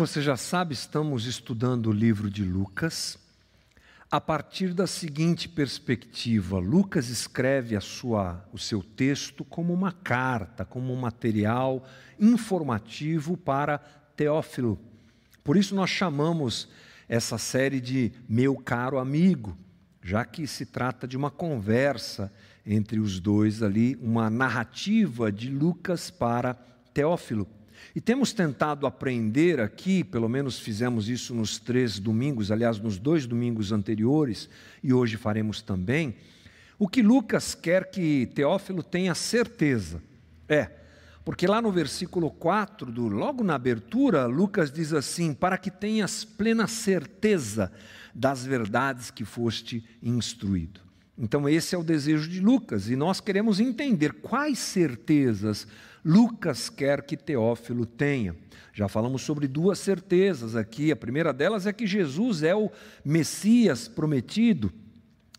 você já sabe, estamos estudando o livro de Lucas a partir da seguinte perspectiva. Lucas escreve a sua, o seu texto como uma carta, como um material informativo para Teófilo. Por isso nós chamamos essa série de Meu Caro Amigo, já que se trata de uma conversa entre os dois ali, uma narrativa de Lucas para Teófilo. E temos tentado aprender aqui, pelo menos fizemos isso nos três domingos, aliás, nos dois domingos anteriores, e hoje faremos também, o que Lucas quer que Teófilo tenha certeza. É, porque lá no versículo 4, do, logo na abertura, Lucas diz assim: Para que tenhas plena certeza das verdades que foste instruído. Então, esse é o desejo de Lucas, e nós queremos entender quais certezas Lucas quer que Teófilo tenha. Já falamos sobre duas certezas aqui. A primeira delas é que Jesus é o Messias prometido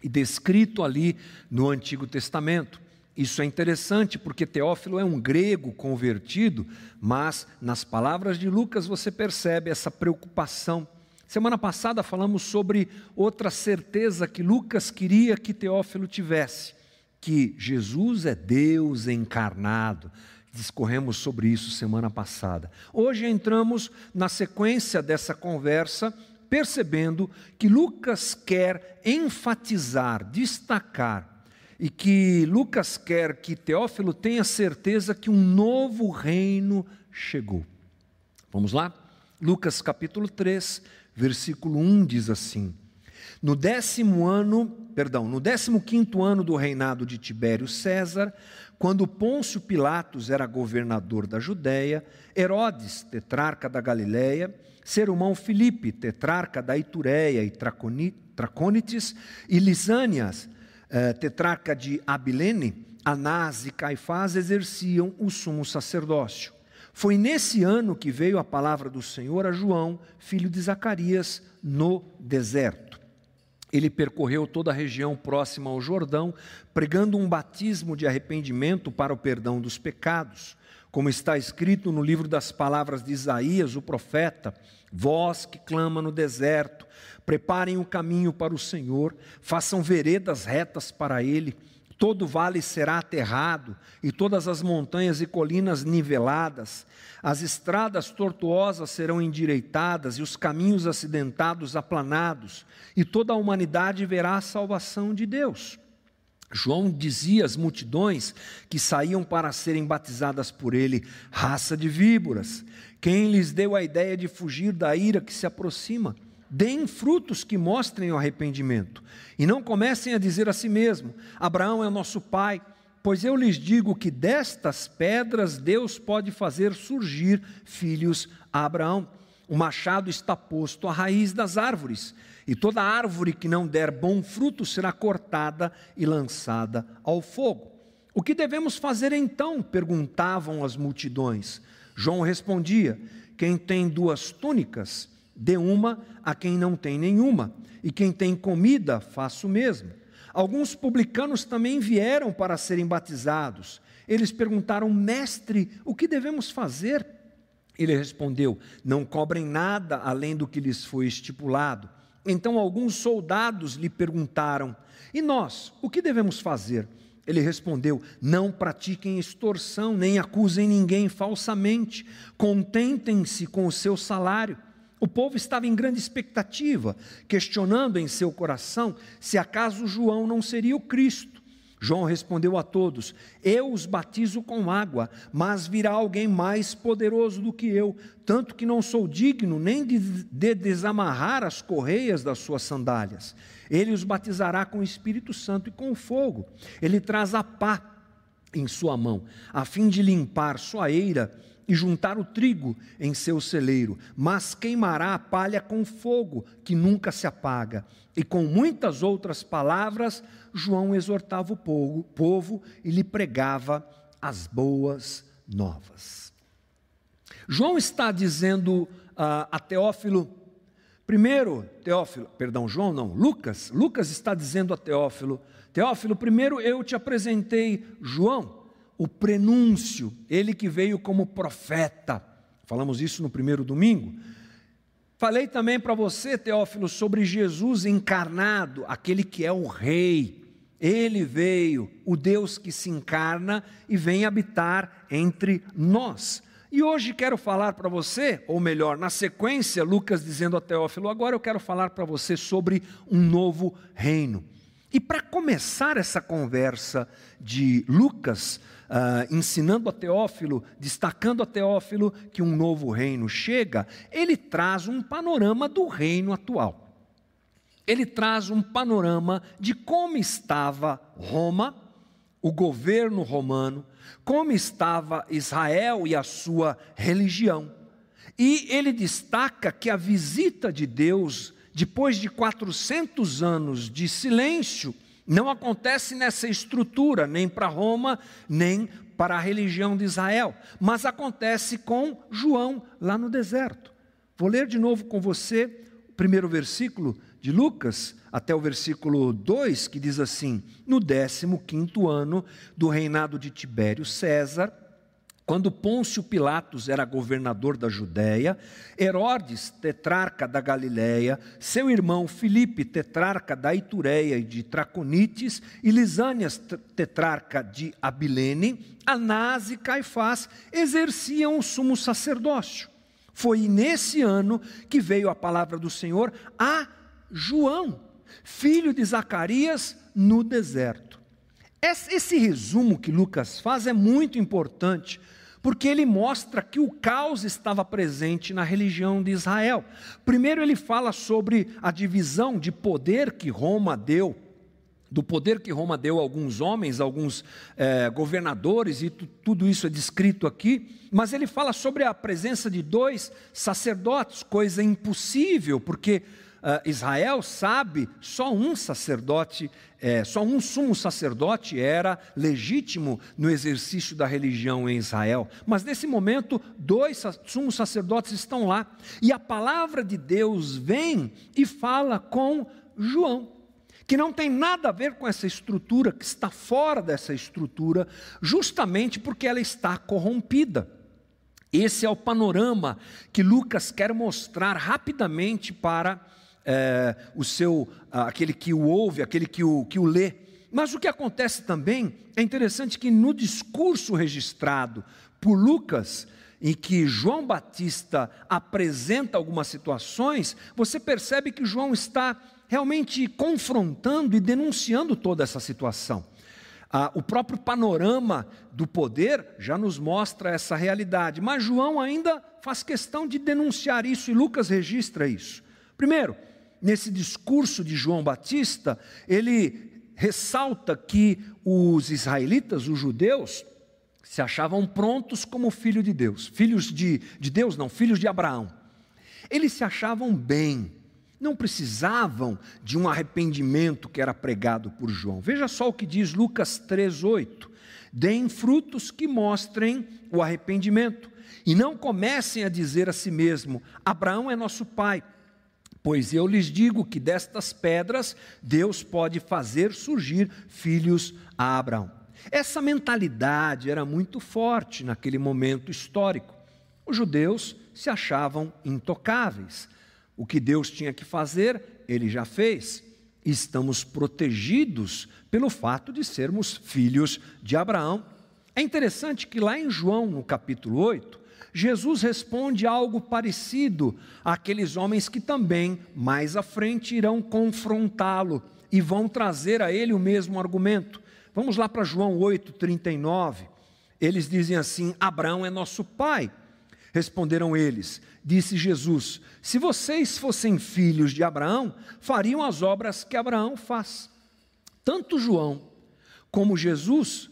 e descrito ali no Antigo Testamento. Isso é interessante porque Teófilo é um grego convertido, mas nas palavras de Lucas você percebe essa preocupação. Semana passada falamos sobre outra certeza que Lucas queria que Teófilo tivesse, que Jesus é Deus encarnado. Discorremos sobre isso semana passada. Hoje entramos na sequência dessa conversa, percebendo que Lucas quer enfatizar, destacar, e que Lucas quer que Teófilo tenha certeza que um novo reino chegou. Vamos lá? Lucas capítulo 3, versículo 1 diz assim: No décimo ano, perdão, no décimo quinto ano do reinado de Tibério César, quando Pôncio Pilatos era governador da Judéia, Herodes, tetrarca da Galiléia, seu irmão Filipe, tetrarca da Itureia e Tracônites, e Lisânias, eh, tetrarca de Abilene, Anás e Caifás exerciam o sumo sacerdócio. Foi nesse ano que veio a palavra do Senhor a João, filho de Zacarias, no deserto ele percorreu toda a região próxima ao Jordão, pregando um batismo de arrependimento para o perdão dos pecados, como está escrito no livro das palavras de Isaías, o profeta: Vós que clama no deserto, preparem o caminho para o Senhor, façam veredas retas para ele. Todo vale será aterrado, e todas as montanhas e colinas niveladas. As estradas tortuosas serão endireitadas, e os caminhos acidentados aplanados, e toda a humanidade verá a salvação de Deus. João dizia às multidões que saíam para serem batizadas por ele, raça de víboras. Quem lhes deu a ideia de fugir da ira que se aproxima? Deem frutos que mostrem o arrependimento. E não comecem a dizer a si mesmo: Abraão é nosso pai, pois eu lhes digo que destas pedras Deus pode fazer surgir filhos a Abraão. O machado está posto à raiz das árvores, e toda árvore que não der bom fruto será cortada e lançada ao fogo. O que devemos fazer então? perguntavam as multidões. João respondia: Quem tem duas túnicas, Dê uma a quem não tem nenhuma, e quem tem comida, faça o mesmo. Alguns publicanos também vieram para serem batizados. Eles perguntaram, mestre, o que devemos fazer? Ele respondeu: Não cobrem nada além do que lhes foi estipulado. Então alguns soldados lhe perguntaram: E nós, o que devemos fazer? Ele respondeu: Não pratiquem extorsão, nem acusem ninguém falsamente, contentem-se com o seu salário. O povo estava em grande expectativa, questionando em seu coração se acaso João não seria o Cristo. João respondeu a todos: Eu os batizo com água, mas virá alguém mais poderoso do que eu, tanto que não sou digno nem de, de desamarrar as correias das suas sandálias. Ele os batizará com o Espírito Santo e com fogo. Ele traz a pá em sua mão, a fim de limpar sua eira e juntar o trigo em seu celeiro, mas queimará a palha com fogo que nunca se apaga. E com muitas outras palavras, João exortava o povo, povo e lhe pregava as boas novas. João está dizendo uh, a Teófilo, primeiro, Teófilo, perdão, João não, Lucas, Lucas está dizendo a Teófilo, Teófilo, primeiro eu te apresentei João, o prenúncio, ele que veio como profeta. Falamos isso no primeiro domingo. Falei também para você, Teófilo, sobre Jesus encarnado, aquele que é o Rei. Ele veio, o Deus que se encarna e vem habitar entre nós. E hoje quero falar para você, ou melhor, na sequência, Lucas dizendo a Teófilo, agora eu quero falar para você sobre um novo reino. E para começar essa conversa de Lucas, uh, ensinando a Teófilo, destacando a Teófilo que um novo reino chega, ele traz um panorama do reino atual. Ele traz um panorama de como estava Roma, o governo romano, como estava Israel e a sua religião. E ele destaca que a visita de Deus depois de 400 anos de silêncio, não acontece nessa estrutura, nem para Roma, nem para a religião de Israel, mas acontece com João lá no deserto. Vou ler de novo com você o primeiro versículo de Lucas, até o versículo 2, que diz assim: No 15 ano do reinado de Tibério César, quando Pôncio Pilatos era governador da Judéia, Herodes, tetrarca da Galiléia, seu irmão Filipe, tetrarca da Itureia e de Traconites, e Lisânias, tetrarca de Abilene, Anás e Caifás exerciam o sumo sacerdócio. Foi nesse ano que veio a palavra do Senhor a João, filho de Zacarias, no deserto. Esse resumo que Lucas faz é muito importante, porque ele mostra que o caos estava presente na religião de Israel. Primeiro, ele fala sobre a divisão de poder que Roma deu, do poder que Roma deu a alguns homens, a alguns é, governadores, e tudo isso é descrito aqui, mas ele fala sobre a presença de dois sacerdotes, coisa impossível, porque Israel sabe, só um sacerdote, é, só um sumo sacerdote era legítimo no exercício da religião em Israel. Mas nesse momento, dois sumos sacerdotes estão lá. E a palavra de Deus vem e fala com João que não tem nada a ver com essa estrutura, que está fora dessa estrutura, justamente porque ela está corrompida. Esse é o panorama que Lucas quer mostrar rapidamente para é, o seu, aquele que o ouve, aquele que o, que o lê. Mas o que acontece também é interessante que no discurso registrado por Lucas, em que João Batista apresenta algumas situações, você percebe que João está realmente confrontando e denunciando toda essa situação. Ah, o próprio panorama do poder já nos mostra essa realidade, mas João ainda faz questão de denunciar isso e Lucas registra isso. Primeiro, nesse discurso de João Batista, ele ressalta que os israelitas, os judeus, se achavam prontos como filho de Deus, filhos de, de Deus, não, filhos de Abraão. Eles se achavam bem, não precisavam de um arrependimento que era pregado por João. Veja só o que diz Lucas 3,8: deem frutos que mostrem o arrependimento, e não comecem a dizer a si mesmo: Abraão é nosso pai Pois eu lhes digo que destas pedras Deus pode fazer surgir filhos a Abraão. Essa mentalidade era muito forte naquele momento histórico. Os judeus se achavam intocáveis. O que Deus tinha que fazer, ele já fez. Estamos protegidos pelo fato de sermos filhos de Abraão. É interessante que lá em João, no capítulo 8, Jesus responde algo parecido àqueles homens que também, mais à frente, irão confrontá-lo e vão trazer a ele o mesmo argumento. Vamos lá para João 8,39. Eles dizem assim: Abraão é nosso pai. Responderam eles, disse Jesus: Se vocês fossem filhos de Abraão, fariam as obras que Abraão faz. Tanto João como Jesus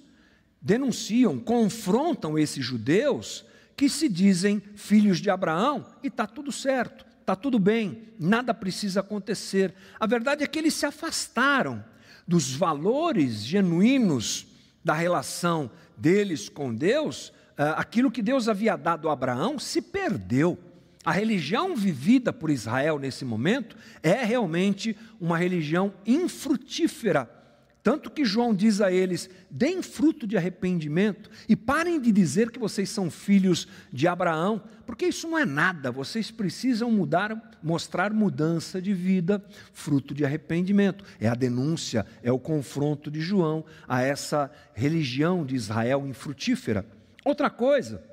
denunciam, confrontam esses judeus que se dizem filhos de Abraão e está tudo certo, está tudo bem, nada precisa acontecer. A verdade é que eles se afastaram dos valores genuínos da relação deles com Deus, ah, aquilo que Deus havia dado a Abraão se perdeu. A religião vivida por Israel nesse momento é realmente uma religião infrutífera Tanto que João diz a eles: deem fruto de arrependimento e parem de dizer que vocês são filhos de Abraão, porque isso não é nada, vocês precisam mudar, mostrar mudança de vida, fruto de arrependimento. É a denúncia, é o confronto de João a essa religião de Israel infrutífera. Outra coisa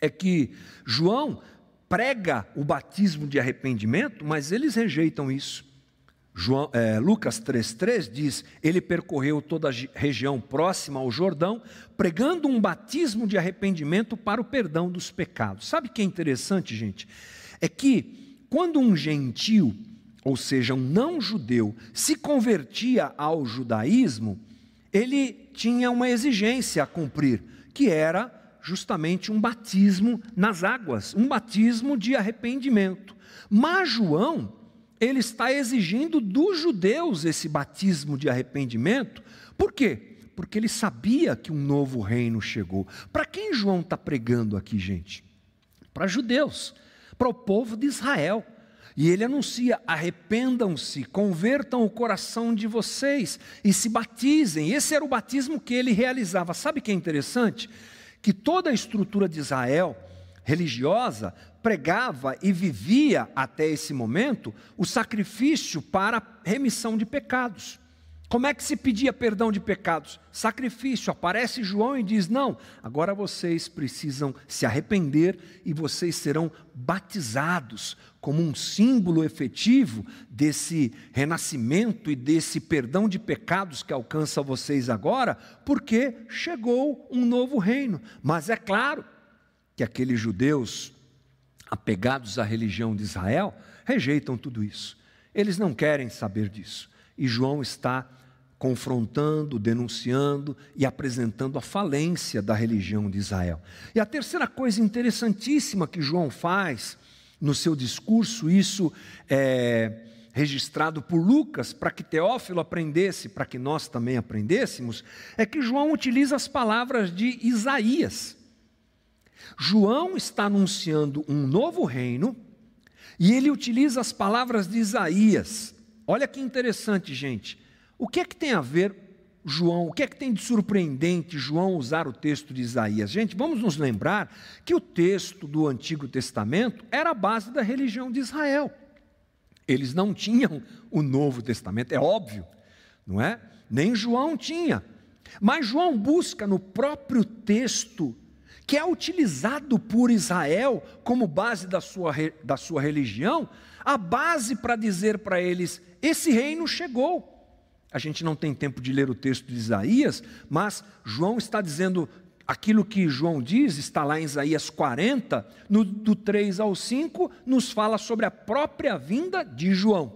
é que João prega o batismo de arrependimento, mas eles rejeitam isso. João, é, Lucas 3,3 diz: Ele percorreu toda a região próxima ao Jordão, pregando um batismo de arrependimento para o perdão dos pecados. Sabe o que é interessante, gente? É que quando um gentio, ou seja, um não-judeu, se convertia ao judaísmo, ele tinha uma exigência a cumprir, que era justamente um batismo nas águas, um batismo de arrependimento. Mas João, ele está exigindo dos judeus esse batismo de arrependimento, por quê? Porque ele sabia que um novo reino chegou. Para quem João está pregando aqui, gente? Para judeus, para o povo de Israel. E ele anuncia: arrependam-se, convertam o coração de vocês e se batizem. Esse era o batismo que ele realizava. Sabe o que é interessante? Que toda a estrutura de Israel religiosa pregava e vivia até esse momento o sacrifício para remissão de pecados. Como é que se pedia perdão de pecados? Sacrifício. Aparece João e diz: Não, agora vocês precisam se arrepender e vocês serão batizados como um símbolo efetivo desse renascimento e desse perdão de pecados que alcança vocês agora, porque chegou um novo reino. Mas é claro que aqueles judeus apegados à religião de Israel rejeitam tudo isso. Eles não querem saber disso. E João está confrontando, denunciando e apresentando a falência da religião de Israel. E a terceira coisa interessantíssima que João faz no seu discurso, isso é registrado por Lucas, para que Teófilo aprendesse, para que nós também aprendêssemos, é que João utiliza as palavras de Isaías. João está anunciando um novo reino e ele utiliza as palavras de Isaías. Olha que interessante, gente. O que é que tem a ver João, o que é que tem de surpreendente João usar o texto de Isaías? Gente, vamos nos lembrar que o texto do Antigo Testamento era a base da religião de Israel. Eles não tinham o Novo Testamento, é óbvio, não é? Nem João tinha. Mas João busca no próprio texto, que é utilizado por Israel como base da sua, da sua religião, a base para dizer para eles: esse reino chegou. A gente não tem tempo de ler o texto de Isaías, mas João está dizendo aquilo que João diz, está lá em Isaías 40, no, do 3 ao 5, nos fala sobre a própria vinda de João.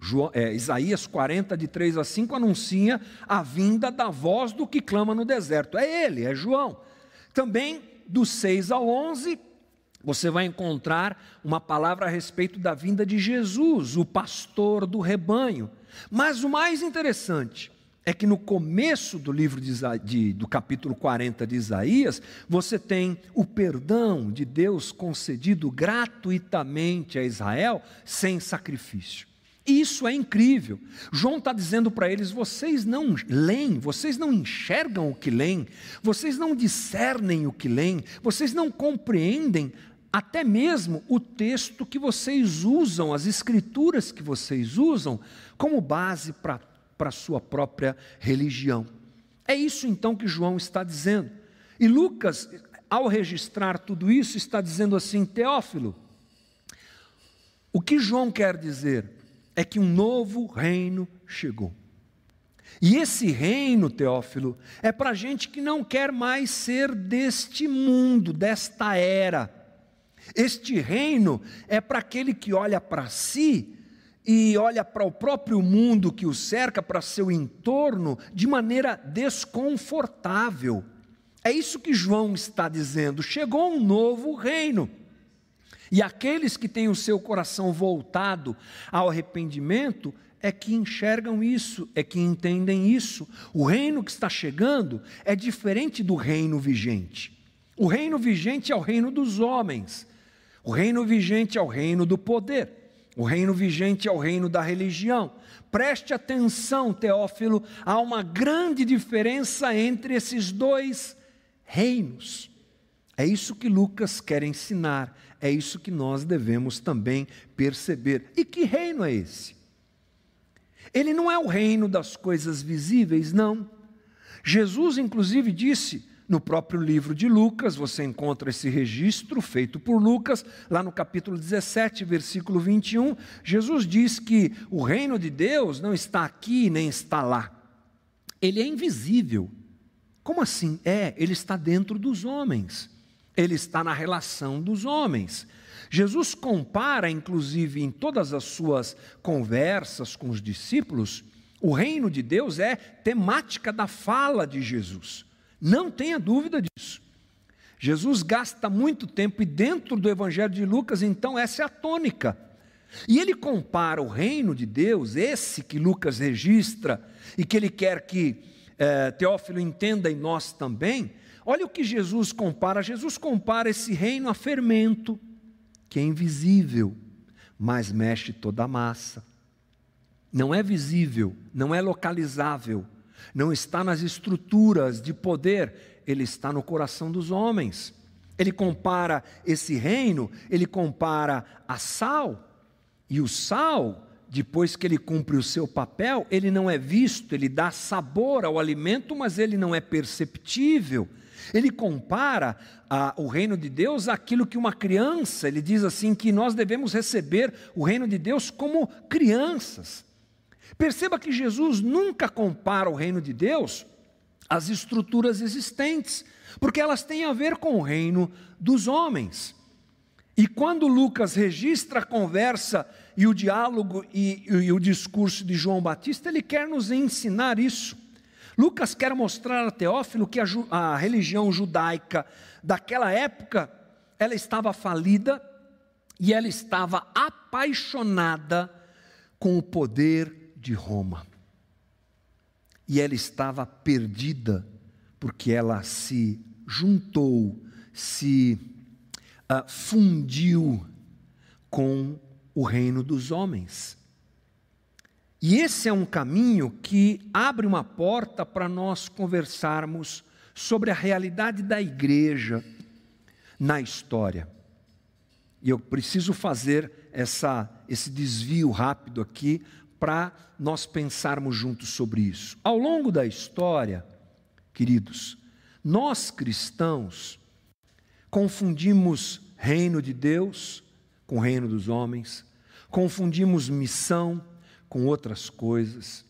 João é, Isaías 40, de 3 a 5, anuncia a vinda da voz do que clama no deserto. É ele, é João. Também, do 6 ao 11, você vai encontrar uma palavra a respeito da vinda de Jesus, o pastor do rebanho. Mas o mais interessante é que no começo do livro de, de, do capítulo 40 de Isaías, você tem o perdão de Deus concedido gratuitamente a Israel sem sacrifício. Isso é incrível. João está dizendo para eles: vocês não leem, vocês não enxergam o que leem, vocês não discernem o que leem, vocês não compreendem até mesmo o texto que vocês usam, as escrituras que vocês usam, como base para a sua própria religião. É isso então que João está dizendo. E Lucas, ao registrar tudo isso, está dizendo assim: Teófilo, o que João quer dizer é que um novo reino chegou. E esse reino, Teófilo, é para gente que não quer mais ser deste mundo, desta era este reino é para aquele que olha para si e olha para o próprio mundo que o cerca, para seu entorno, de maneira desconfortável. É isso que João está dizendo. Chegou um novo reino. E aqueles que têm o seu coração voltado ao arrependimento é que enxergam isso, é que entendem isso. O reino que está chegando é diferente do reino vigente. O reino vigente é o reino dos homens. O reino vigente é o reino do poder. O reino vigente é o reino da religião. Preste atenção, Teófilo, há uma grande diferença entre esses dois reinos. É isso que Lucas quer ensinar, é isso que nós devemos também perceber. E que reino é esse? Ele não é o reino das coisas visíveis, não. Jesus, inclusive, disse no próprio livro de Lucas, você encontra esse registro feito por Lucas, lá no capítulo 17, versículo 21. Jesus diz que o reino de Deus não está aqui nem está lá. Ele é invisível. Como assim? É, ele está dentro dos homens. Ele está na relação dos homens. Jesus compara, inclusive, em todas as suas conversas com os discípulos, o reino de Deus é temática da fala de Jesus. Não tenha dúvida disso. Jesus gasta muito tempo, e dentro do Evangelho de Lucas, então, essa é a tônica. E ele compara o reino de Deus, esse que Lucas registra, e que ele quer que é, Teófilo entenda em nós também. Olha o que Jesus compara: Jesus compara esse reino a fermento, que é invisível, mas mexe toda a massa. Não é visível, não é localizável, não está nas estruturas de poder, ele está no coração dos homens. Ele compara esse reino, ele compara a sal, e o sal, depois que ele cumpre o seu papel, ele não é visto, ele dá sabor ao alimento, mas ele não é perceptível. Ele compara a, o reino de Deus àquilo que uma criança, ele diz assim que nós devemos receber o reino de Deus como crianças. Perceba que Jesus nunca compara o reino de Deus às estruturas existentes, porque elas têm a ver com o reino dos homens. E quando Lucas registra a conversa e o diálogo e, e, o discurso de João Batista, ele quer nos ensinar isso. Lucas quer mostrar a Teófilo que a, a religião judaica daquela época ela estava falida e ela estava apaixonada com o poder de Roma. E ela estava perdida, porque ela se juntou, se uh, fundiu com o reino dos homens. E esse é um caminho que abre uma porta para nós conversarmos sobre a realidade da igreja na história. E eu preciso fazer essa, esse desvio rápido aqui para nós pensarmos juntos sobre isso. Ao longo da história, queridos, nós cristãos confundimos reino de Deus com reino dos homens, confundimos missão com outras coisas.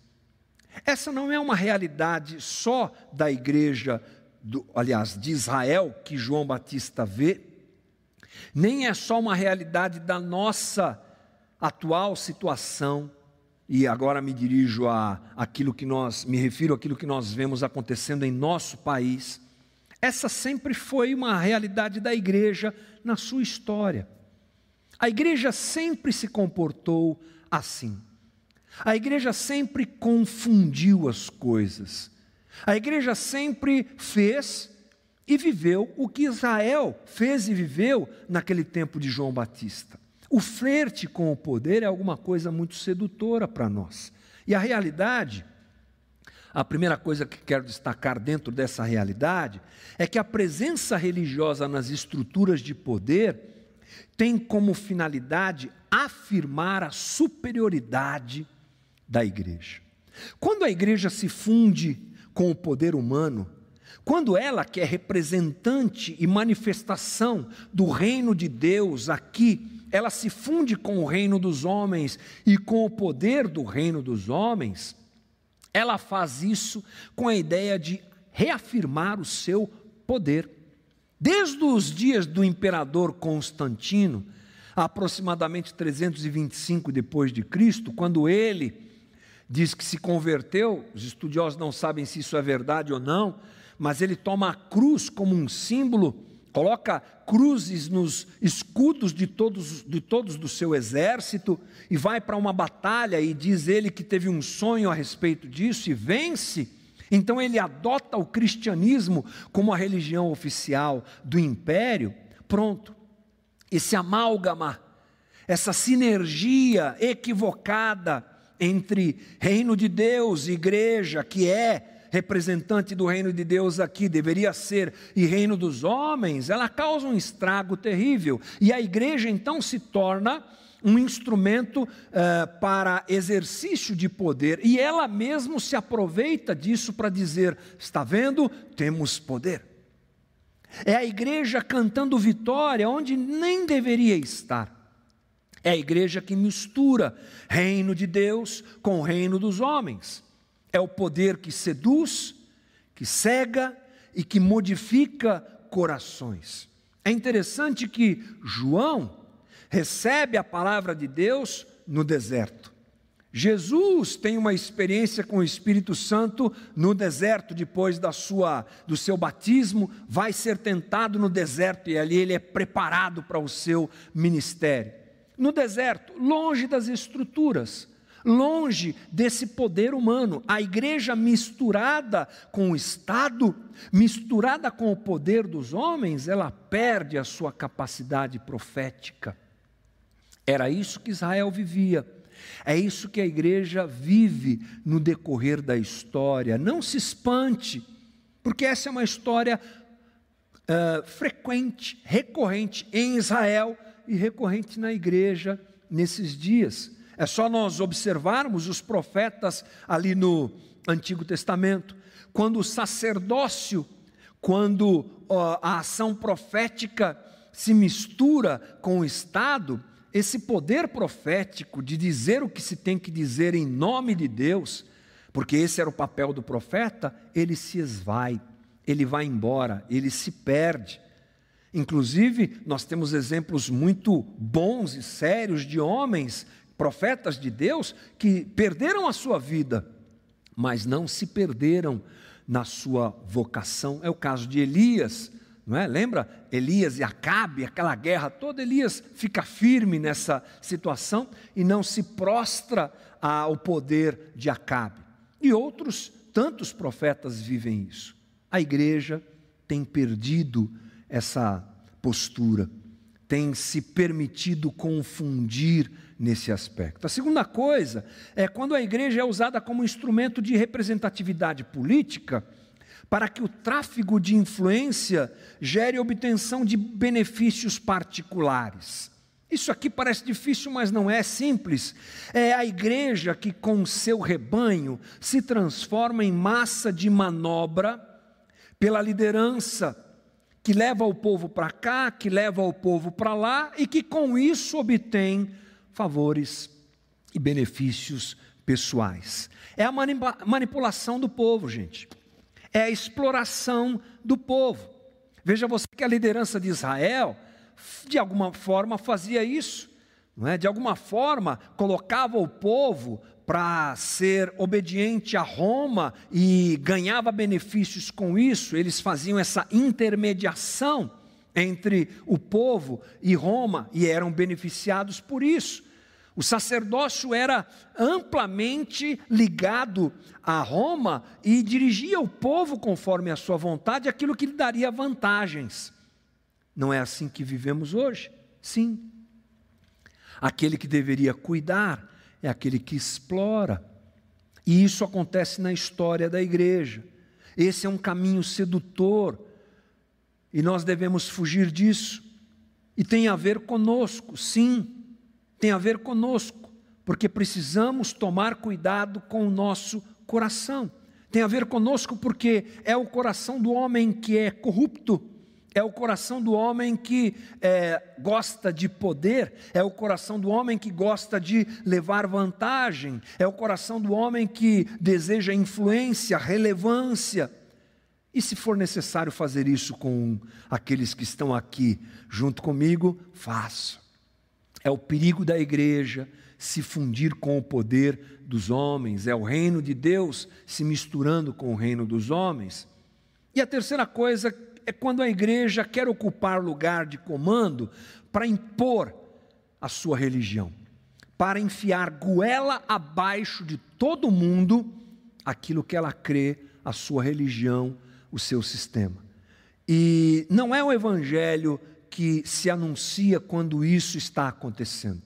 Essa não é uma realidade só da igreja, do, aliás, de Israel, que João Batista vê, nem é só uma realidade da nossa atual situação e agora me dirijo a aquilo que nós, me refiro àquilo que nós vemos acontecendo em nosso país. Essa sempre foi uma realidade da igreja na sua história. A igreja sempre se comportou assim. A igreja sempre confundiu as coisas. A igreja sempre fez e viveu o que Israel fez e viveu naquele tempo de João Batista. O flerte com o poder é alguma coisa muito sedutora para nós. E a realidade, a primeira coisa que quero destacar dentro dessa realidade, é que a presença religiosa nas estruturas de poder tem como finalidade afirmar a superioridade da igreja. Quando a igreja se funde com o poder humano, quando ela, que é representante e manifestação do reino de Deus aqui ela se funde com o reino dos homens e com o poder do reino dos homens, ela faz isso com a ideia de reafirmar o seu poder. Desde os dias do imperador Constantino, aproximadamente 325 depois de Cristo, quando ele diz que se converteu, os estudiosos não sabem se isso é verdade ou não, mas ele toma a cruz como um símbolo coloca cruzes nos escudos de todos, de todos do seu exército e vai para uma batalha e diz ele que teve um sonho a respeito disso e vence. Então ele adota o cristianismo como a religião oficial do império. Pronto. Esse amálgama, essa sinergia equivocada entre reino de Deus e igreja, que é representante do reino de Deus aqui, deveria ser, e reino dos homens, ela causa um estrago terrível. E a igreja então se torna um instrumento uh, para exercício de poder, e ela mesmo se aproveita disso para dizer: está vendo? Temos poder. É a igreja cantando vitória onde nem deveria estar. É a igreja que mistura reino de Deus com o reino dos homens. É o poder que seduz, que cega e que modifica corações. É interessante que João recebe a palavra de Deus no deserto. Jesus tem uma experiência com o Espírito Santo no deserto depois da sua do seu batismo, vai ser tentado no deserto e ali ele é preparado para o seu ministério no deserto, longe das estruturas, longe desse poder humano. A igreja misturada com o Estado, misturada com o poder dos homens, ela perde a sua capacidade profética. Era isso que Israel vivia. É isso que a igreja vive no decorrer da história. Não se espante, porque essa é uma história uh, frequente, recorrente em Israel e recorrente na igreja nesses dias. É só nós observarmos os profetas ali no Antigo Testamento, quando o sacerdócio, quando a ação profética se mistura com o Estado, esse poder profético de dizer o que se tem que dizer em nome de Deus, porque esse era o papel do profeta, ele se esvai, ele vai embora, ele se perde. Inclusive, nós temos exemplos muito bons e sérios de homens, profetas de Deus, que perderam a sua vida, mas não se perderam na sua vocação. É o caso de Elias, não é? Lembra Elias e Acabe, aquela guerra toda? Elias fica firme nessa situação e não se prostra ao poder de Acabe. E outros tantos profetas vivem isso. A igreja tem perdido essa postura, tem se permitido confundir nesse aspecto. A segunda coisa é quando a igreja é usada como instrumento de representatividade política para que o tráfego de influência gere obtenção de benefícios particulares. Isso aqui parece difícil, mas não é simples. É a igreja que, com seu rebanho, se transforma em massa de manobra pela liderança que leva o povo para cá, que leva o povo para lá e que com isso obtém favores e benefícios pessoais. É a manipulação do povo, gente. É a exploração do povo. Veja você que a liderança de Israel, de alguma forma, fazia isso. Não é? De alguma forma, colocava o povo para ser obediente a Roma e ganhava benefícios com isso, eles faziam essa intermediação entre o povo e Roma e eram beneficiados por isso. O sacerdócio era amplamente ligado a Roma e dirigia o povo conforme a sua vontade, aquilo que lhe daria vantagens. Não é assim que vivemos hoje? Sim. Aquele que deveria cuidar é aquele que explora. E isso acontece na história da igreja. Esse é um caminho sedutor e nós devemos fugir disso. E tem a ver conosco, sim, tem a ver conosco, porque precisamos tomar cuidado com o nosso coração. Tem a ver conosco porque é o coração do homem que é corrupto é o coração do homem que é, gosta de poder, é o coração do homem que gosta de levar vantagem, é o coração do homem que deseja influência, relevância. E se for necessário fazer isso com aqueles que estão aqui junto comigo, faço. É o perigo da igreja se fundir com o poder dos homens, é o reino de Deus se misturando com o reino dos homens. E a terceira coisa é quando a igreja quer ocupar lugar de comando para impor a sua religião, para enfiar goela abaixo de todo mundo aquilo que ela crê, a sua religião, o seu sistema. E não é o evangelho que se anuncia quando isso está acontecendo.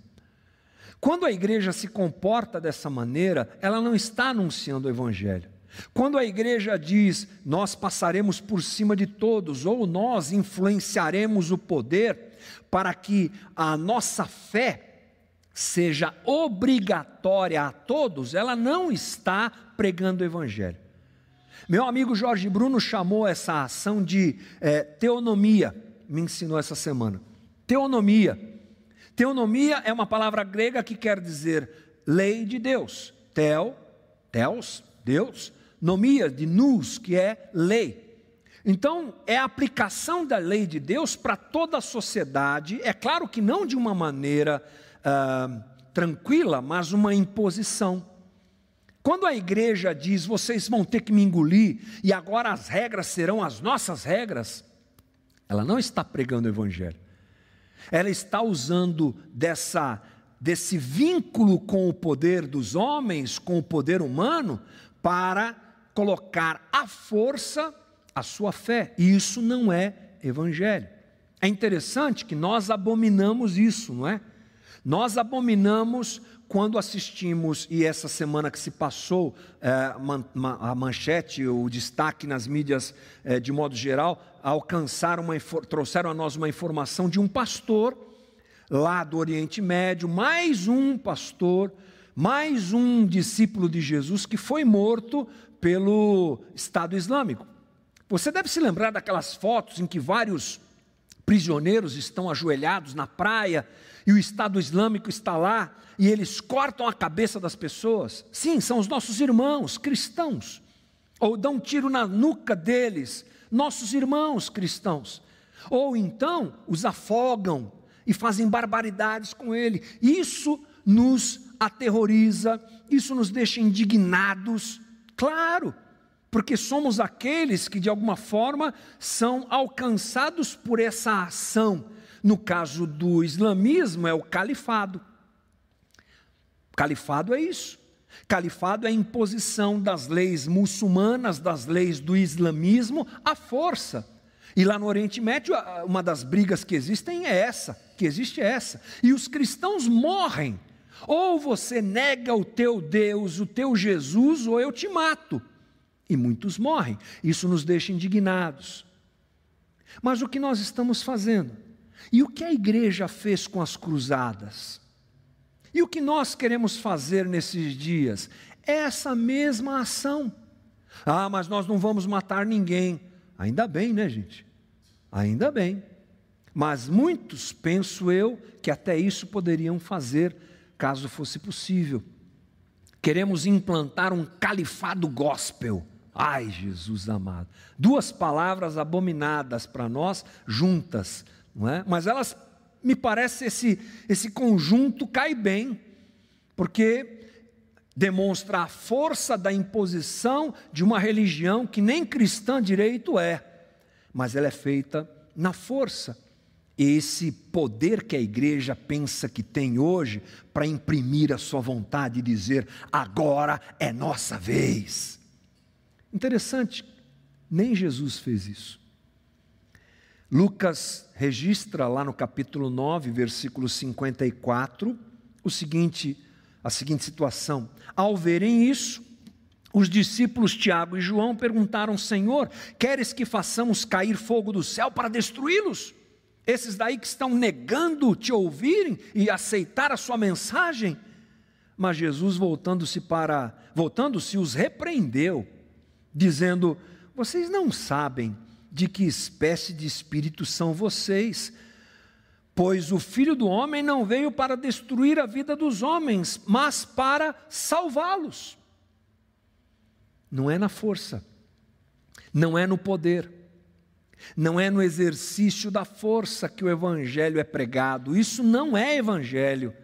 Quando a igreja se comporta dessa maneira, ela não está anunciando o Evangelho. Quando a igreja diz, nós passaremos por cima de todos, ou nós influenciaremos o poder para que a nossa fé seja obrigatória a todos, ela não está pregando o Evangelho. Meu amigo Jorge Bruno chamou essa ação de é, teonomia, me ensinou essa semana. Teonomia. Teonomia é uma palavra grega que quer dizer lei de Deus. Tel, teos, Deus, nomia de nous, que é lei. Então, é a aplicação da lei de Deus para toda a sociedade, é claro que não de uma maneira ah, tranquila, mas uma imposição. Quando a igreja diz, vocês vão ter que me engolir e agora as regras serão as nossas regras, ela não está pregando o evangelho. Ela está usando dessa desse vínculo com o poder dos homens, com o poder humano, para colocar à força a sua fé. E isso não é evangelho. É interessante que nós abominamos isso, não é? Nós abominamos quando assistimos, e essa semana que se passou, é, a manchete, o destaque nas mídias é, de modo geral, alcançaram uma, trouxeram a nós uma informação de um pastor lá do Oriente Médio, mais um pastor, mais um discípulo de Jesus que foi morto pelo Estado Islâmico. Você deve se lembrar daquelas fotos em que vários prisioneiros estão ajoelhados na praia e o Estado Islâmico está lá e eles cortam a cabeça das pessoas. Sim, são os nossos irmãos cristãos. Ou dão um tiro na nuca deles, nossos irmãos cristãos. Ou então os afogam e fazem barbaridades com ele. Isso nos aterroriza, isso nos deixa indignados. Claro, porque somos aqueles que de alguma forma são alcançados por essa ação no caso do islamismo, é o califado. Califado é isso. Califado é a imposição das leis muçulmanas, das leis do islamismo, à força. E lá no Oriente Médio, uma das brigas que existem é essa, que existe é essa. E os cristãos morrem. Ou você nega o teu Deus, o teu Jesus, ou eu te mato. E muitos morrem. Isso nos deixa indignados. Mas o que nós estamos fazendo? E o que a igreja fez com as cruzadas? E o que nós queremos fazer nesses dias? É essa mesma ação. Ah, mas nós não vamos matar ninguém. Ainda bem, né, gente? Ainda bem. Mas muitos, penso eu, que até isso poderiam fazer, caso fosse possível. Queremos implantar um califado gospel. Ai, Jesus amado. Duas palavras abominadas para nós juntas não é? Mas elas, me parece, esse, esse conjunto cai bem, porque demonstra a força da imposição de uma religião que nem cristã direito é, mas ela é feita na força. Esse poder que a igreja pensa que tem hoje para imprimir a sua vontade e dizer: agora é nossa vez. Interessante, nem Jesus fez isso. Lucas registra lá no capítulo 9, versículo 54, o seguinte, a seguinte situação: Ao verem isso, os discípulos Tiago e João perguntaram: Senhor, queres que façamos cair fogo do céu para destruí-los? Esses daí que estão negando te ouvirem e aceitar a sua mensagem? Mas Jesus, voltando-se para, voltando-se, os repreendeu, dizendo: Vocês não sabem de que espécie de espírito são vocês. Pois o filho do homem não veio para destruir a vida dos homens, mas para salvá-los. Não é na força, não é no poder, não é no exercício da força que o evangelho é pregado. Isso não é evangelho.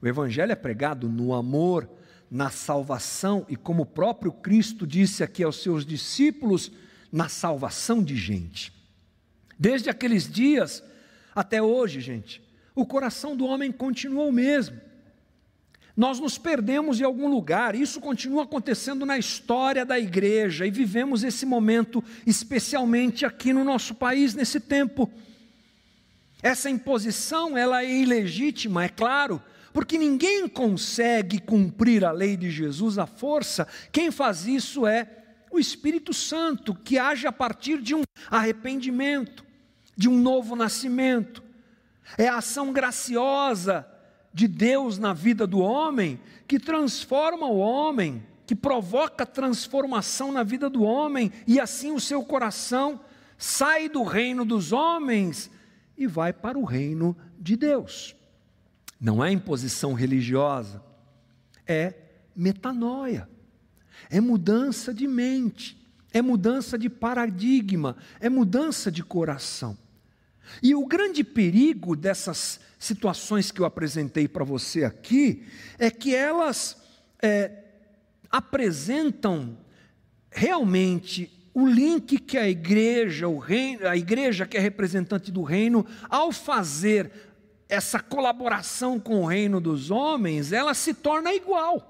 O evangelho é pregado no amor, na salvação e como o próprio Cristo disse aqui aos seus discípulos, na salvação de gente. Desde aqueles dias até hoje, gente, o coração do homem continua o mesmo. Nós nos perdemos em algum lugar, isso continua acontecendo na história da igreja e vivemos esse momento, especialmente aqui no nosso país, nesse tempo. Essa imposição, ela é ilegítima, é claro, porque ninguém consegue cumprir a lei de Jesus à força, quem faz isso é o Espírito Santo, que age a partir de um arrependimento, de um novo nascimento. É a ação graciosa de Deus na vida do homem que transforma o homem, que provoca transformação na vida do homem, e assim o seu coração sai do reino dos homens e vai para o reino de Deus. Não é imposição religiosa, é metanoia, é mudança de mente, é mudança de paradigma, é mudança de coração. E o grande perigo dessas situações que eu apresentei para você aqui é que elas é, apresentam realmente o link que a igreja, o reino, a igreja que é representante do reino, ao fazer essa colaboração com o reino dos homens, ela se torna igual.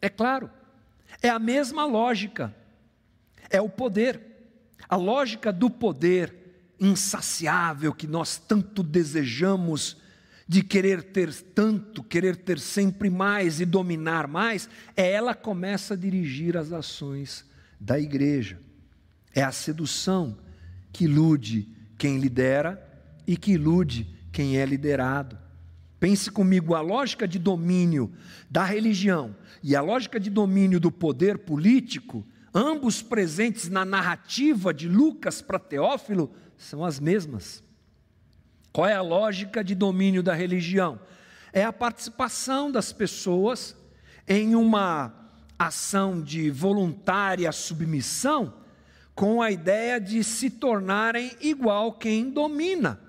É claro, é a mesma lógica, é o poder, a lógica do poder insaciável que nós tanto desejamos, de querer ter tanto, querer ter sempre mais e dominar mais, é ela começa a dirigir as ações da igreja. É a sedução que ilude quem lidera e que ilude quem é liderado. Pense comigo, a lógica de domínio da religião e a lógica de domínio do poder político, ambos presentes na narrativa de Lucas para Teófilo, são as mesmas. Qual é a lógica de domínio da religião? É a participação das pessoas em uma ação de voluntária submissão com a ideia de se tornarem igual quem domina.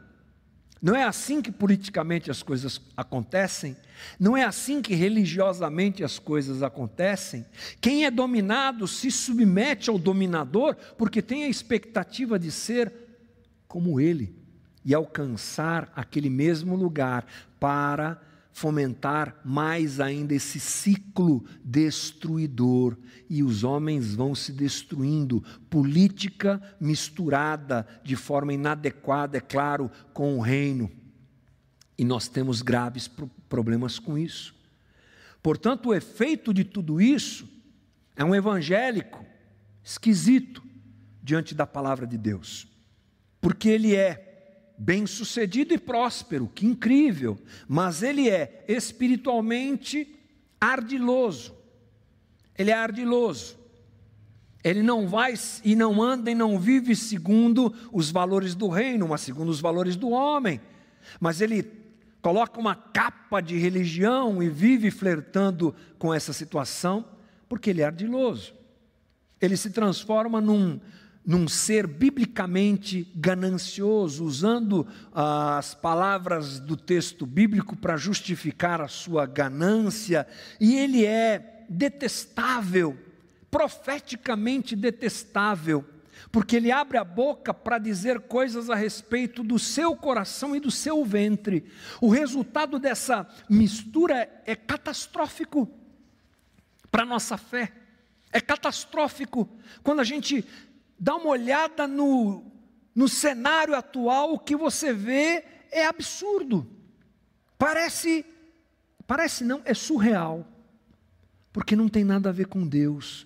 Não é assim que politicamente as coisas acontecem, não é assim que religiosamente as coisas acontecem. Quem é dominado se submete ao dominador porque tem a expectativa de ser como ele e alcançar aquele mesmo lugar para fomentar mais ainda esse ciclo destruidor e os homens vão se destruindo. Política misturada de forma inadequada, é claro, com o reino. E nós temos graves problemas com isso. Portanto, o efeito de tudo isso é um evangélico esquisito diante da palavra de Deus, porque ele é bem-sucedido e próspero, que incrível, mas ele é espiritualmente ardiloso. Ele é ardiloso. Ele não vai e não anda e não vive segundo os valores do reino, mas segundo os valores do homem. Mas ele coloca uma capa de religião e vive flertando com essa situação, porque ele é ardiloso. Ele se transforma num, num ser biblicamente ganancioso, usando as palavras do texto bíblico para justificar a sua ganância, e ele é detestável, profeticamente detestável, porque ele abre a boca para dizer coisas a respeito do seu coração e do seu ventre. O resultado dessa mistura é catastrófico para a nossa fé. É catastrófico quando a gente dá uma olhada no, no cenário atual, o que você vê é absurdo. Parece, parece não, é surreal. Porque não tem nada a ver com Deus.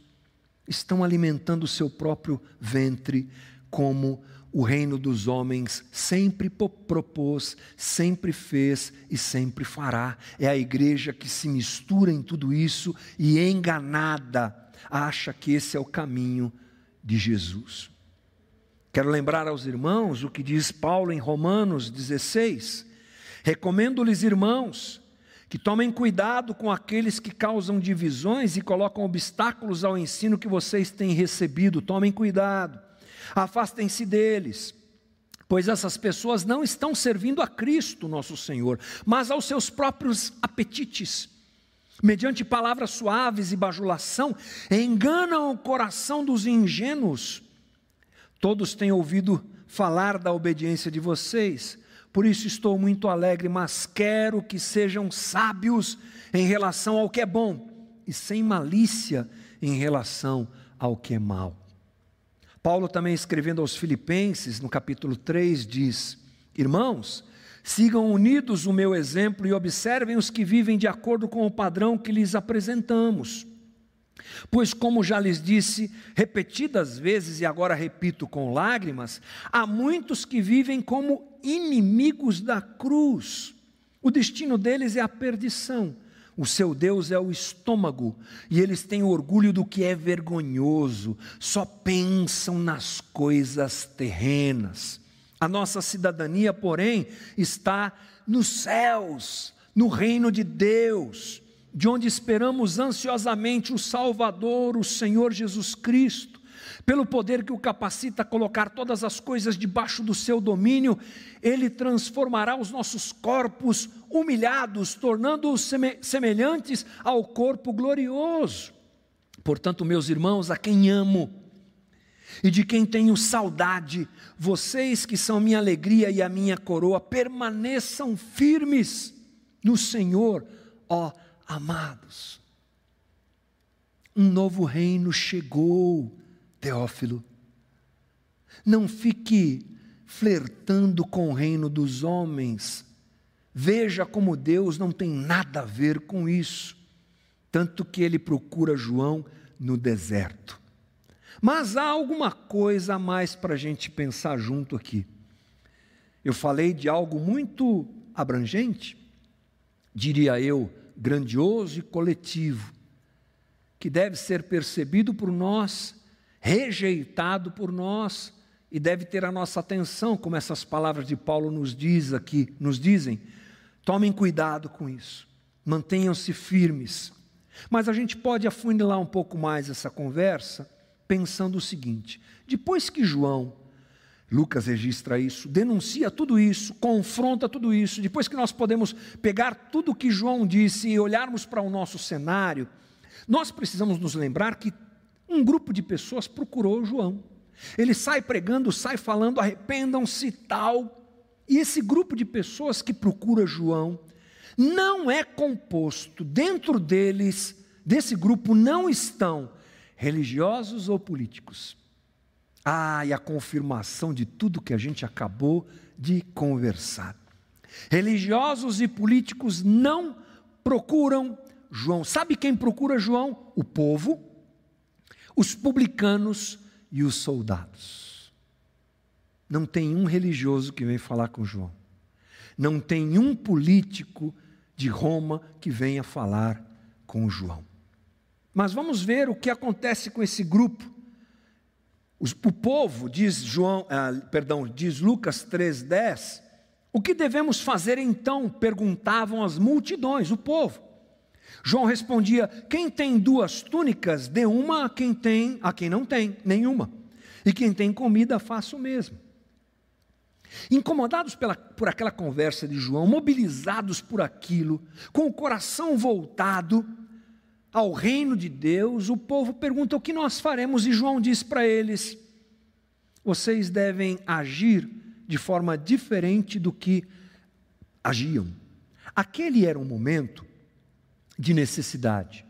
Estão alimentando o seu próprio ventre, como o reino dos homens sempre propôs, sempre fez e sempre fará. É a igreja que se mistura em tudo isso e, enganada, acha que esse é o caminho de Jesus. Quero lembrar aos irmãos o que diz Paulo em Romanos 16. Recomendo-lhes, irmãos, que tomem cuidado com aqueles que causam divisões e colocam obstáculos ao ensino que vocês têm recebido. Tomem cuidado, afastem-se deles, pois essas pessoas não estão servindo a Cristo, nosso Senhor, mas aos seus próprios apetites mediante palavras suaves e bajulação, enganam o coração dos ingênuos. Todos têm ouvido falar da obediência de vocês, por isso estou muito alegre, mas quero que sejam sábios em relação ao que é bom e sem malícia em relação ao que é mal. Paulo também escrevendo aos Filipenses, no capítulo 3, diz: Irmãos, Sigam unidos o meu exemplo e observem os que vivem de acordo com o padrão que lhes apresentamos. Pois, como já lhes disse repetidas vezes e agora repito com lágrimas, há muitos que vivem como inimigos da cruz. O destino deles é a perdição. O seu Deus é o estômago, e eles têm orgulho do que é vergonhoso, só pensam nas coisas terrenas. A nossa cidadania, porém, está nos céus, no reino de Deus de onde esperamos ansiosamente o Salvador, o Senhor Jesus Cristo, pelo poder que o capacita a colocar todas as coisas debaixo do seu domínio, ele transformará os nossos corpos humilhados, tornando-os semelhantes ao corpo glorioso. Portanto, meus irmãos, a quem amo e de quem tenho saudade, vocês que são minha alegria e a minha coroa, permaneçam firmes no Senhor, ó Amados, um novo reino chegou, Teófilo. Não fique flertando com o reino dos homens. Veja como Deus não tem nada a ver com isso. Tanto que ele procura João no deserto. Mas há alguma coisa a mais para a gente pensar junto aqui. Eu falei de algo muito abrangente, diria eu, grandioso e coletivo, que deve ser percebido por nós, rejeitado por nós e deve ter a nossa atenção, como essas palavras de Paulo nos diz aqui, nos dizem. Tomem cuidado com isso. Mantenham-se firmes. Mas a gente pode afunilar um pouco mais essa conversa pensando o seguinte: depois que João Lucas registra isso, denuncia tudo isso, confronta tudo isso. Depois que nós podemos pegar tudo o que João disse e olharmos para o nosso cenário, nós precisamos nos lembrar que um grupo de pessoas procurou João. Ele sai pregando, sai falando, arrependam-se tal. E esse grupo de pessoas que procura João não é composto, dentro deles, desse grupo, não estão religiosos ou políticos ah, e a confirmação de tudo que a gente acabou de conversar. Religiosos e políticos não procuram João. Sabe quem procura João? O povo, os publicanos e os soldados. Não tem um religioso que vem falar com João. Não tem um político de Roma que venha falar com João. Mas vamos ver o que acontece com esse grupo o povo, diz João, ah, perdão, diz Lucas 3:10, o que devemos fazer então? perguntavam as multidões, o povo. João respondia: Quem tem duas túnicas, dê uma a quem tem, a quem não tem, nenhuma. E quem tem comida, faça o mesmo. Incomodados pela, por aquela conversa de João, mobilizados por aquilo, com o coração voltado ao reino de Deus, o povo pergunta o que nós faremos, e João diz para eles: vocês devem agir de forma diferente do que agiam. Aquele era um momento de necessidade.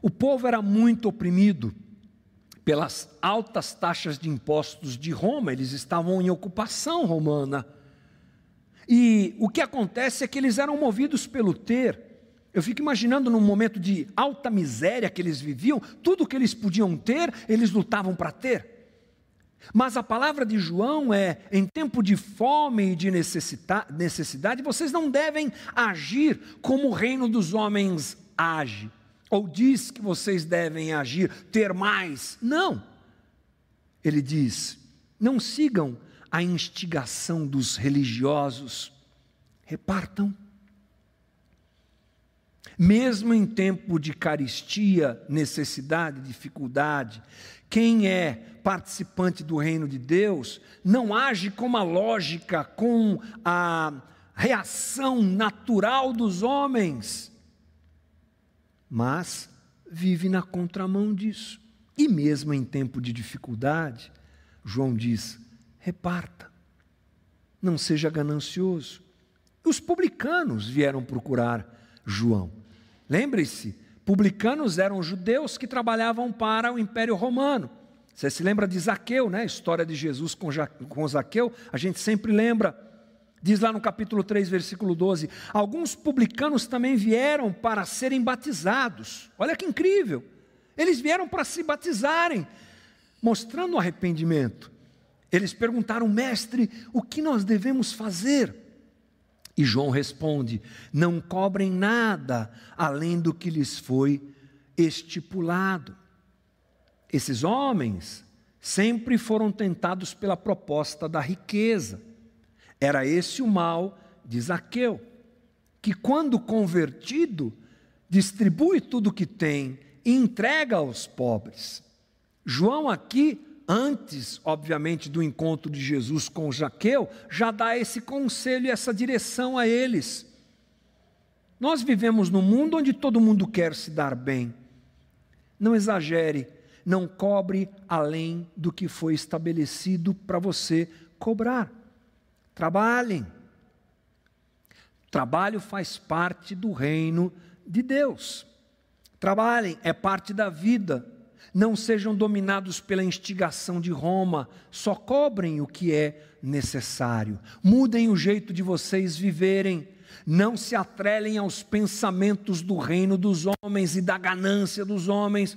O povo era muito oprimido pelas altas taxas de impostos de Roma, eles estavam em ocupação romana. E o que acontece é que eles eram movidos pelo ter, eu fico imaginando num momento de alta miséria que eles viviam, tudo que eles podiam ter, eles lutavam para ter. Mas a palavra de João é: em tempo de fome e de necessidade, vocês não devem agir como o reino dos homens age, ou diz que vocês devem agir, ter mais. Não. Ele diz: não sigam a instigação dos religiosos, repartam mesmo em tempo de caristia, necessidade, dificuldade, quem é participante do reino de Deus não age com a lógica, com a reação natural dos homens, mas vive na contramão disso. E mesmo em tempo de dificuldade, João diz: reparta, não seja ganancioso. Os publicanos vieram procurar João. Lembre-se, publicanos eram judeus que trabalhavam para o Império Romano. Você se lembra de Zaqueu, né? A história de Jesus com, com Zaqueu, a gente sempre lembra. Diz lá no capítulo 3, versículo 12: Alguns publicanos também vieram para serem batizados. Olha que incrível! Eles vieram para se batizarem, mostrando arrependimento. Eles perguntaram, mestre, o que nós devemos fazer? E João responde: Não cobrem nada além do que lhes foi estipulado. Esses homens sempre foram tentados pela proposta da riqueza era esse o mal de Zaqueu, que, quando convertido, distribui tudo o que tem e entrega aos pobres. João, aqui, antes, obviamente, do encontro de Jesus com Zaqueu, já dá esse conselho e essa direção a eles. Nós vivemos num mundo onde todo mundo quer se dar bem. Não exagere, não cobre além do que foi estabelecido para você cobrar. Trabalhem. Trabalho faz parte do reino de Deus. Trabalhem, é parte da vida. Não sejam dominados pela instigação de Roma, só cobrem o que é necessário. Mudem o jeito de vocês viverem. Não se atrelem aos pensamentos do reino dos homens e da ganância dos homens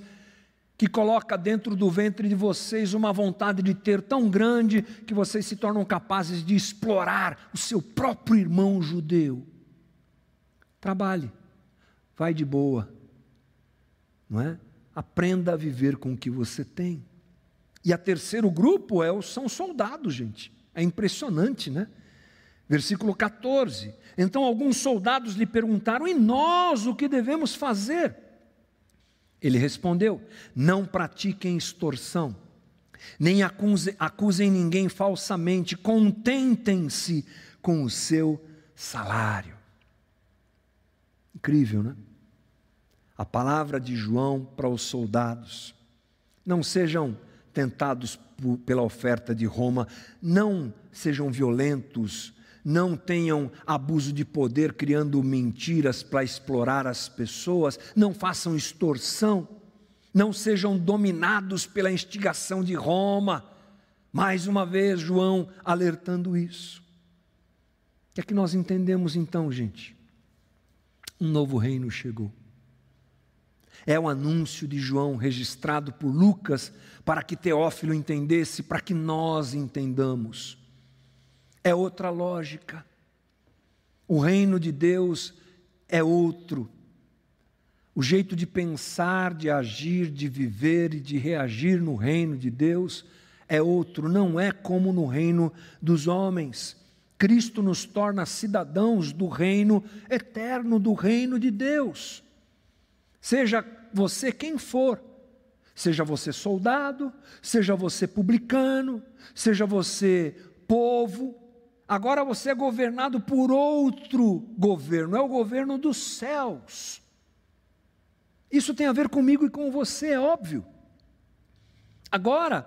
que coloca dentro do ventre de vocês uma vontade de ter tão grande que vocês se tornam capazes de explorar o seu próprio irmão judeu. Trabalhe, vai de boa, não é? Aprenda a viver com o que você tem. E a terceiro grupo é, são soldados, gente. É impressionante, né? Versículo 14. Então alguns soldados lhe perguntaram: e nós o que devemos fazer? Ele respondeu: Não pratiquem extorsão, nem acuse, acusem ninguém falsamente, contentem-se com o seu salário. Incrível, né? A palavra de João para os soldados: não sejam tentados pela oferta de Roma, não sejam violentos, não tenham abuso de poder criando mentiras para explorar as pessoas, não façam extorsão, não sejam dominados pela instigação de Roma. Mais uma vez, João alertando isso. O que é que nós entendemos então, gente? Um novo reino chegou. É o anúncio de João registrado por Lucas para que Teófilo entendesse, para que nós entendamos é outra lógica. O reino de Deus é outro. O jeito de pensar, de agir, de viver e de reagir no reino de Deus é outro, não é como no reino dos homens. Cristo nos torna cidadãos do reino eterno, do reino de Deus. Seja você quem for, seja você soldado, seja você publicano, seja você povo, Agora você é governado por outro governo, é o governo dos céus. Isso tem a ver comigo e com você, é óbvio. Agora,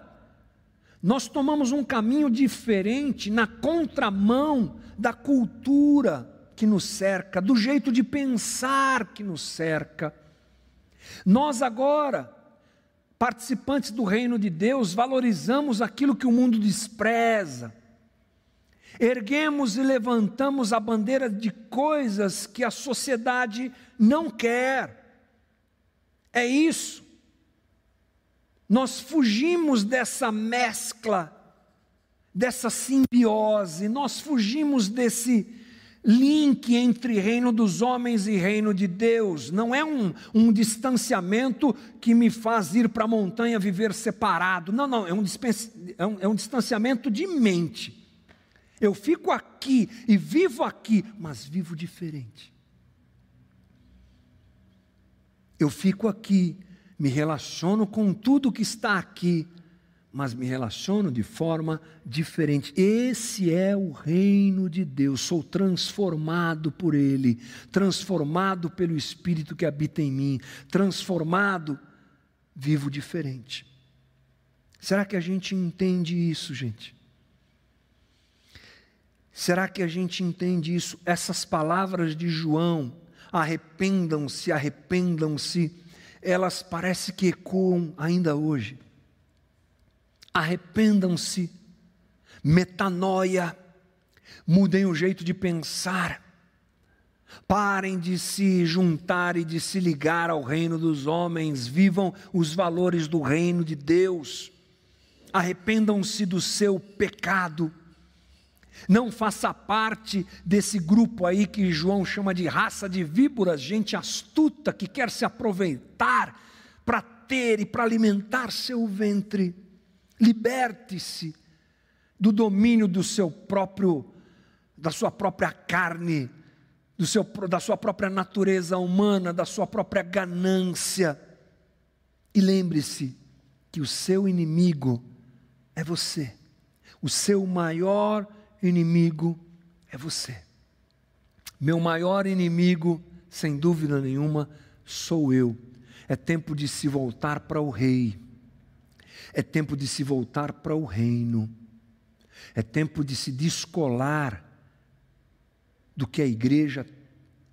nós tomamos um caminho diferente na contramão da cultura que nos cerca, do jeito de pensar que nos cerca. Nós agora, participantes do reino de Deus, valorizamos aquilo que o mundo despreza erguemos e levantamos a bandeira de coisas que a sociedade não quer. É isso. Nós fugimos dessa mescla, dessa simbiose, nós fugimos desse link entre reino dos homens e reino de Deus. Não é um, um distanciamento que me faz ir para a montanha viver separado. Não, não, é um, é um, é um distanciamento de mente. Eu fico aqui e vivo aqui, mas vivo diferente. Eu fico aqui, me relaciono com tudo que está aqui, mas me relaciono de forma diferente. Esse é o reino de Deus. Sou transformado por Ele, transformado pelo Espírito que habita em mim, transformado, vivo diferente. Será que a gente entende isso, gente? Será que a gente entende isso? Essas palavras de João, arrependam-se, arrependam-se, elas parece que ecoam ainda hoje. Arrependam-se, metanoia, Mudem o jeito de pensar. Parem de se juntar e de se ligar ao reino dos homens, vivam os valores do reino de Deus, arrependam-se do seu pecado, não faça parte desse grupo aí que João chama de raça de víboras, gente astuta que quer se aproveitar para ter e para alimentar seu ventre. Liberte-se do domínio do seu próprio, da sua própria carne, do seu, da sua própria natureza humana, da sua própria ganância. E lembre-se que o seu inimigo é você. O seu maior inimigo é você. Meu maior inimigo, sem dúvida nenhuma, sou eu. É tempo de se voltar para o Rei. É tempo de se voltar para o reino. É tempo de se descolar do que a igreja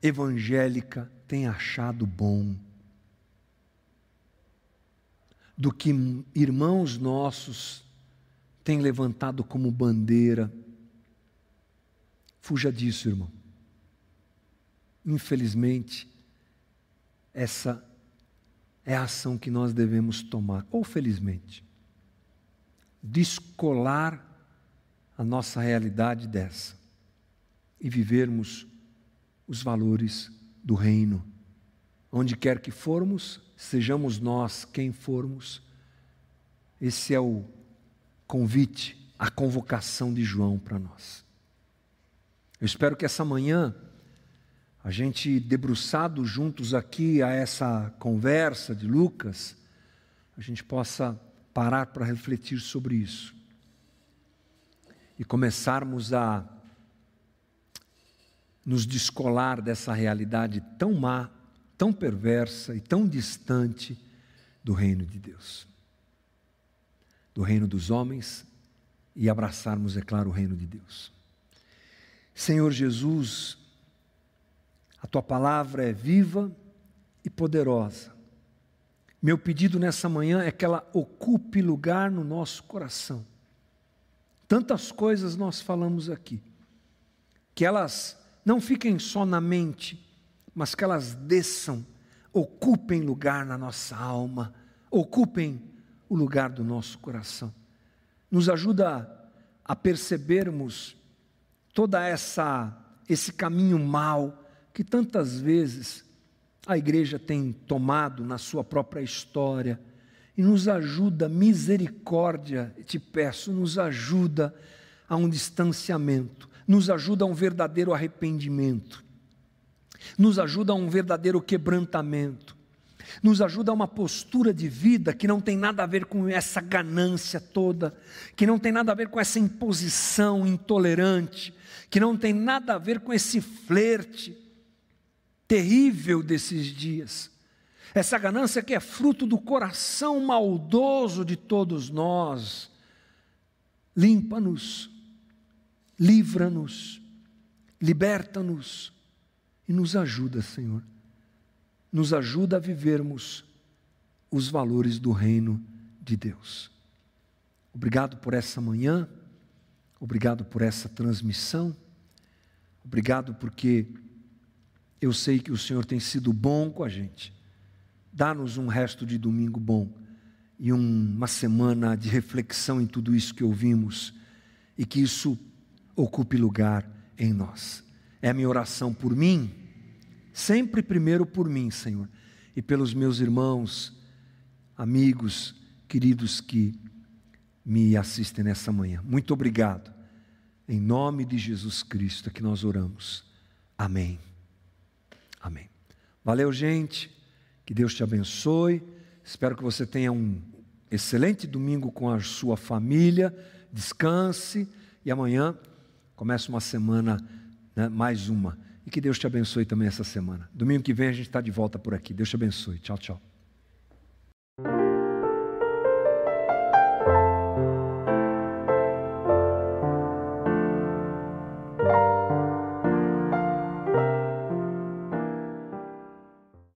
evangélica tem achado bom. Do que irmãos nossos têm levantado como bandeira Fuja disso, irmão. Infelizmente, essa é a ação que nós devemos tomar, ou felizmente, descolar a nossa realidade dessa e vivermos os valores do reino. Onde quer que formos, sejamos nós quem formos, esse é o convite, a convocação de João para nós. Eu espero que essa manhã, a gente debruçado juntos aqui a essa conversa de Lucas, a gente possa parar para refletir sobre isso e começarmos a nos descolar dessa realidade tão má, tão perversa e tão distante do reino de Deus, do reino dos homens e abraçarmos, é claro, o reino de Deus. Senhor Jesus, a tua palavra é viva e poderosa. Meu pedido nessa manhã é que ela ocupe lugar no nosso coração. Tantas coisas nós falamos aqui, que elas não fiquem só na mente, mas que elas desçam, ocupem lugar na nossa alma, ocupem o lugar do nosso coração. Nos ajuda a percebermos toda essa esse caminho mau que tantas vezes a igreja tem tomado na sua própria história e nos ajuda, misericórdia, te peço, nos ajuda a um distanciamento, nos ajuda a um verdadeiro arrependimento, nos ajuda a um verdadeiro quebrantamento, nos ajuda a uma postura de vida que não tem nada a ver com essa ganância toda, que não tem nada a ver com essa imposição intolerante, que não tem nada a ver com esse flerte terrível desses dias. Essa ganância que é fruto do coração maldoso de todos nós. Limpa-nos, livra-nos, liberta-nos e nos ajuda, Senhor nos ajuda a vivermos os valores do reino de Deus. Obrigado por essa manhã, obrigado por essa transmissão, obrigado porque eu sei que o Senhor tem sido bom com a gente. Dá-nos um resto de domingo bom e uma semana de reflexão em tudo isso que ouvimos e que isso ocupe lugar em nós. É a minha oração por mim sempre primeiro por mim, Senhor, e pelos meus irmãos, amigos, queridos que me assistem nessa manhã. Muito obrigado. Em nome de Jesus Cristo é que nós oramos. Amém. Amém. Valeu, gente. Que Deus te abençoe. Espero que você tenha um excelente domingo com a sua família. Descanse e amanhã começa uma semana, né, mais uma e que Deus te abençoe também essa semana. Domingo que vem a gente está de volta por aqui. Deus te abençoe. Tchau, tchau.